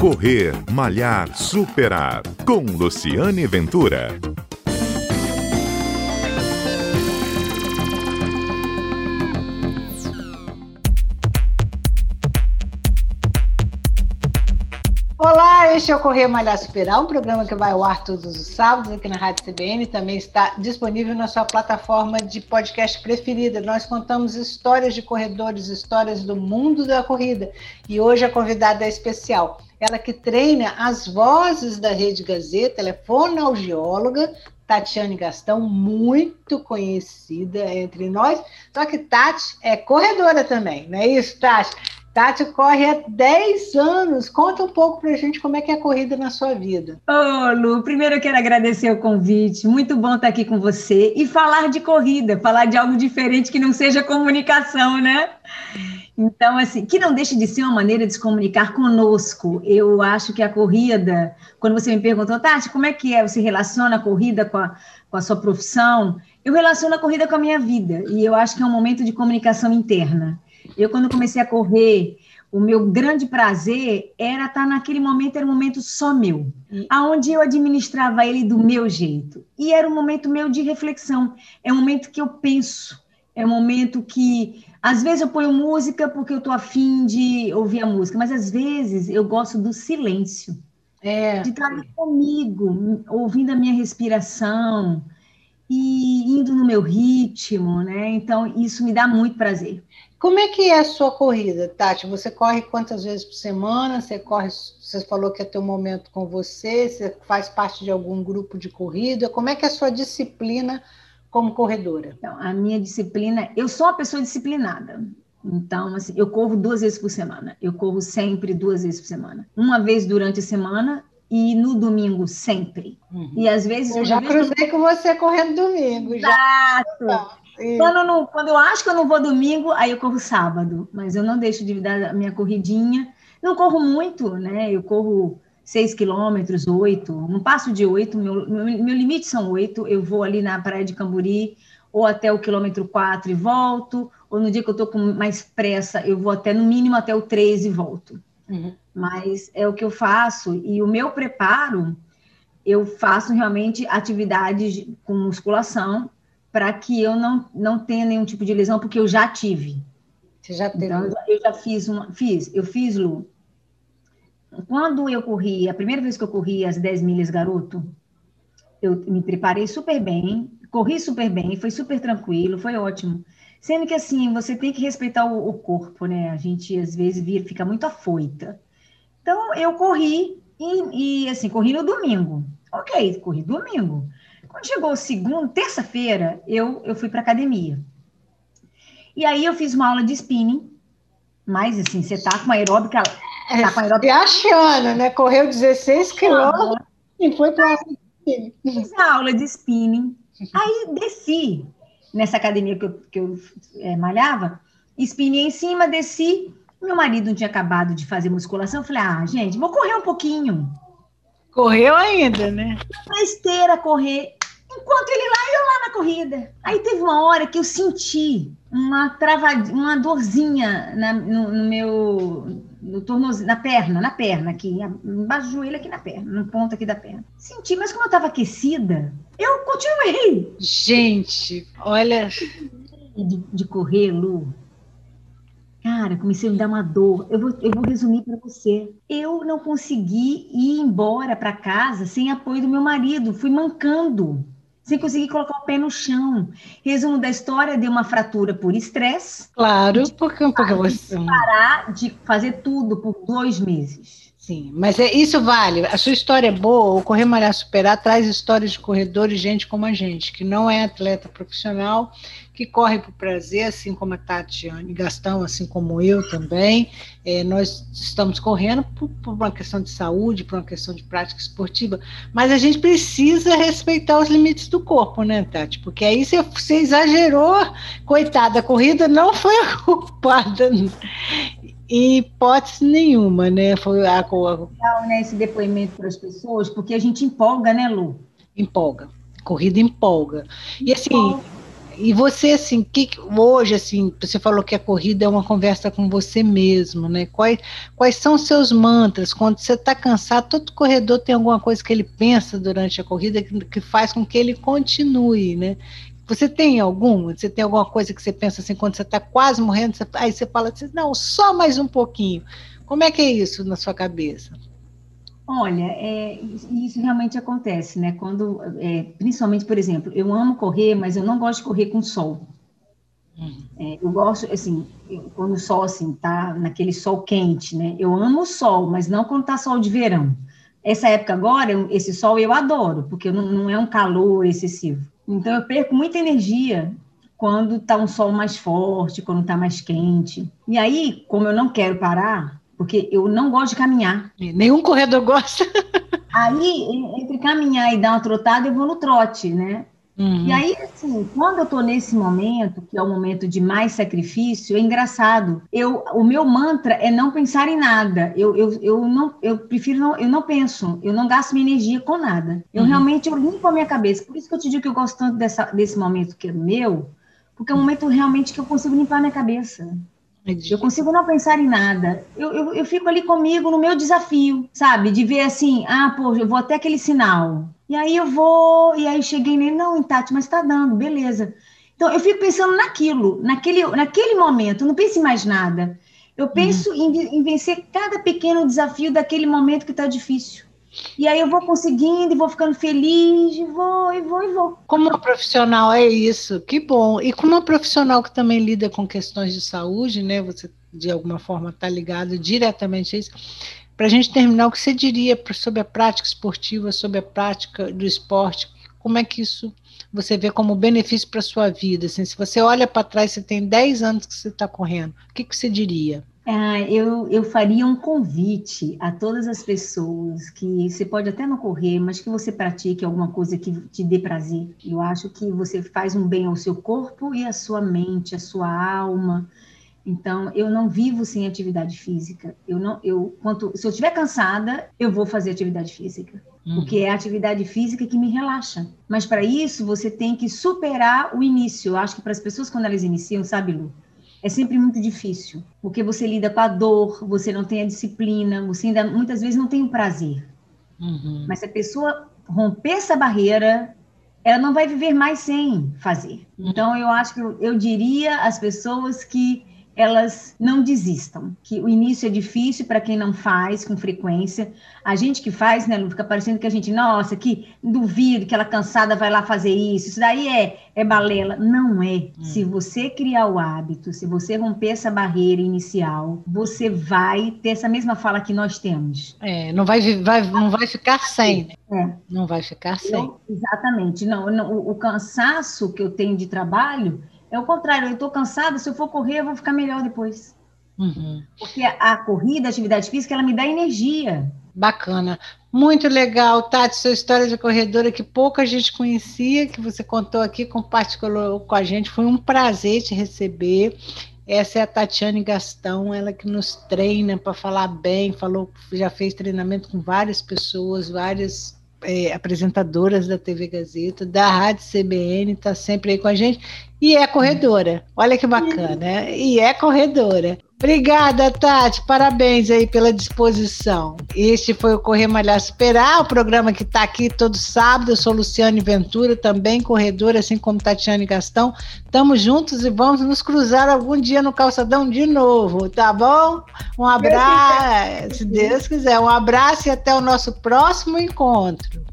Correr, Malhar, Superar. Com Luciane Ventura. Olá, este é o Correr Malhar Superar, um programa que vai ao ar todos os sábados aqui na Rádio CBN, também está disponível na sua plataforma de podcast preferida. Nós contamos histórias de corredores, histórias do mundo da corrida. E hoje a convidada é especial. Ela que treina as vozes da Rede Gazeta, ela é fonoaudióloga, Tatiane Gastão, muito conhecida entre nós. Só que Tati é corredora também, não é isso, Tati? Tati corre há 10 anos. Conta um pouco para a gente como é que é a corrida na sua vida. Ô, Lu, primeiro eu quero agradecer o convite. Muito bom estar aqui com você e falar de corrida, falar de algo diferente que não seja comunicação, né? Então, assim, que não deixe de ser uma maneira de se comunicar conosco. Eu acho que a corrida, quando você me perguntou, Tati, como é que é? Você relaciona a corrida com a, com a sua profissão? Eu relaciono a corrida com a minha vida. E eu acho que é um momento de comunicação interna. Eu, quando comecei a correr, o meu grande prazer era estar naquele momento, era um momento só meu, aonde eu administrava ele do meu jeito. E era um momento meu de reflexão, é um momento que eu penso, é um momento que, às vezes eu ponho música porque eu estou afim de ouvir a música, mas às vezes eu gosto do silêncio, é. de estar comigo, ouvindo a minha respiração, e indo no meu ritmo, né? Então, isso me dá muito prazer. Como é que é a sua corrida, Tati? Você corre quantas vezes por semana? Você corre, você falou que é teu momento com você, você faz parte de algum grupo de corrida. Como é que é a sua disciplina como corredora? Então, a minha disciplina, eu sou uma pessoa disciplinada. Então, assim, eu corro duas vezes por semana. Eu corro sempre duas vezes por semana. Uma vez durante a semana e no domingo sempre. Uhum. E às vezes. Eu já cruzei com você correndo domingo. Exato. Já. Quando, não, quando eu acho que eu não vou domingo, aí eu corro sábado, mas eu não deixo de dar a minha corridinha. Não corro muito, né? Eu corro 6 quilômetros, 8, não passo de 8, meu, meu, meu, limite são 8, eu vou ali na praia de Camburi, ou até o quilômetro 4 e volto, ou no dia que eu estou com mais pressa, eu vou até, no mínimo, até o 3 e volto. Uhum. Mas é o que eu faço, e o meu preparo, eu faço realmente atividades com musculação, para que eu não, não tenha nenhum tipo de lesão, porque eu já tive. Você já teve? Então, eu já fiz uma. Fiz, eu fiz, Lu. Quando eu corri, a primeira vez que eu corri as 10 milhas garoto, eu me preparei super bem, corri super bem, foi super tranquilo, foi ótimo. Sendo que assim, você tem que respeitar o, o corpo, né? A gente às vezes fica muito afoita. Então eu corri e, e assim, corri no domingo. Ok, corri domingo. Quando chegou segunda, terça-feira, eu, eu fui para academia. E aí eu fiz uma aula de spinning, mas assim, você tá com uma aeróbica. Tá com aeróbica... É, achando, né? Correu 16 quilômetros e foi para. Fiz a aula de spinning. Aí desci nessa academia que eu, que eu é, malhava, spinning em cima, desci. Meu marido não tinha acabado de fazer musculação. Eu falei, ah, gente, vou correr um pouquinho. Correu ainda, né? Na esteira, correr. Enquanto ele lá, eu lá na corrida. Aí teve uma hora que eu senti uma travadinha, uma dorzinha na, no, no, meu no tornozelo, na perna, na perna aqui, embaixo do joelho aqui na perna, no ponto aqui da perna. Senti, mas como eu estava aquecida, eu continuei. Gente, olha de, de correr, Lu. Cara, comecei a me dar uma dor. Eu vou, eu vou resumir para você. Eu não consegui ir embora para casa sem apoio do meu marido. Fui mancando sem conseguir colocar o pé no chão. Resumo da história, deu uma fratura por estresse. Claro, porque, porque você... Parar de fazer tudo por dois meses. Sim, mas é, isso vale. A sua história é boa, o Correr Malhar Superar traz histórias de corredores, gente como a gente, que não é atleta profissional que corre por prazer, assim como a Tatiane Gastão, assim como eu também. É, nós estamos correndo por, por, uma questão de saúde, por uma questão de prática esportiva, mas a gente precisa respeitar os limites do corpo, né, Tati? Porque aí você, você exagerou, coitada, a corrida não foi culpada em hipótese nenhuma, né? Foi a, a... né, esse depoimento para as pessoas, porque a gente empolga, né, Lu? Empolga. Corrida empolga. E assim. Empolga E você, assim, que hoje, assim, você falou que a corrida é uma conversa com você mesmo, né? Quais, quais são os seus mantras? Quando você está cansado, todo corredor tem alguma coisa que ele pensa durante a corrida que, que faz com que ele continue, né? Você tem algum? Você tem alguma coisa que você pensa assim, quando você está quase morrendo, você, aí você fala assim, não, só mais um pouquinho. Como é que é isso na sua cabeça? Olha, é, isso realmente acontece, né? Quando, é, principalmente, por exemplo, eu amo correr, mas eu não gosto de correr com sol. Uhum. É, eu gosto, assim, eu, quando o sol, assim, tá naquele sol quente, né? Eu amo o sol, mas não quando tá sol de verão. Essa época agora, esse sol eu adoro, porque não, não é um calor excessivo. Então, eu perco muita energia quando tá um sol mais forte, quando tá mais quente. E aí, como eu não quero parar, porque eu não gosto de caminhar. Nenhum corredor gosta. Aí, entre caminhar e dar uma trotada, eu vou no trote, né? Uhum. E aí, assim, quando eu estou nesse momento, que é o momento de mais sacrifício, é engraçado. Eu, o meu mantra é não pensar em nada. Eu, eu, eu, não, eu prefiro não, eu não penso, eu não gasto minha energia com nada. Eu uhum. realmente eu limpo a minha cabeça. Por isso que eu te digo que eu gosto tanto dessa, desse momento que é meu, porque é um momento realmente que eu consigo limpar a minha cabeça. Eu consigo não pensar em nada. Eu, eu, eu, fico ali comigo no meu desafio, sabe? De ver assim, ah, pô, eu vou até aquele sinal. E aí eu vou, e aí cheguei nele, não, Tati, mas tá dando, beleza. Então eu fico pensando naquilo, naquele, naquele momento, não penso em mais nada. Eu penso uhum. em, em vencer cada pequeno desafio daquele momento que está difícil. E aí eu vou conseguindo e vou ficando feliz, e vou, e vou, e vou. Como uma profissional é isso, que bom. E como uma profissional que também lida com questões de saúde, né? Você de alguma forma está ligado diretamente a isso. Para a gente terminar, o que você diria sobre a prática esportiva, sobre a prática do esporte? Como é que isso você vê como benefício para a sua vida? Assim, se você olha para trás, você tem 10 anos que você está correndo, o que, que você diria? É, eu, eu faria um convite a todas as pessoas que você pode até não correr, mas que você pratique alguma coisa que te dê prazer. Eu acho que você faz um bem ao seu corpo e à sua mente, à sua alma. Então, eu não vivo sem atividade física. Eu não, eu, quanto, se eu estiver cansada, eu vou fazer atividade física, uhum. porque é a atividade física que me relaxa. Mas para isso, você tem que superar o início. Eu acho que para as pessoas quando elas iniciam, sabe, Lu? É sempre muito difícil, porque você lida com a dor, você não tem a disciplina, você ainda muitas vezes não tem o prazer. Uhum. Mas se a pessoa romper essa barreira, ela não vai viver mais sem fazer. Uhum. Então, eu acho que eu, eu diria às pessoas que elas não desistam, que o início é difícil para quem não faz com frequência. A gente que faz, né, Lu, fica parecendo que a gente, nossa, que duvido que ela cansada vai lá fazer isso, isso daí é, é balela. Não é. Hum. Se você criar o hábito, se você romper essa barreira inicial, você vai ter essa mesma fala que nós temos. É, não vai, vai não vai ficar sem, né? É. Não vai ficar sem. Exatamente. Não, não o, o cansaço que eu tenho de trabalho é o contrário, eu estou cansada, se eu for correr, eu vou ficar melhor depois. Uhum. Porque a corrida, a atividade física, ela me dá energia. Bacana. Muito legal, Tati, sua história de corredora que pouca gente conhecia, que você contou aqui, compartilhou com a gente. Foi um prazer te receber. Essa é a Tatiane Gastão, ela que nos treina para falar bem, falou, já fez treinamento com várias pessoas, várias é, apresentadoras da TV Gazeta, da Rádio CBN, está sempre aí com a gente, e é corredora. Olha que bacana, né? E é corredora. Obrigada, Tati. Parabéns aí pela disposição. Este foi o Correr Malhar Superar, o programa que está aqui todo sábado. Eu sou Luciane Ventura, também corredora, assim como Tatiane Gastão. Estamos juntos e vamos nos cruzar algum dia no calçadão de novo, tá bom? Um abraço, se Deus quiser. Um abraço e até o nosso próximo encontro.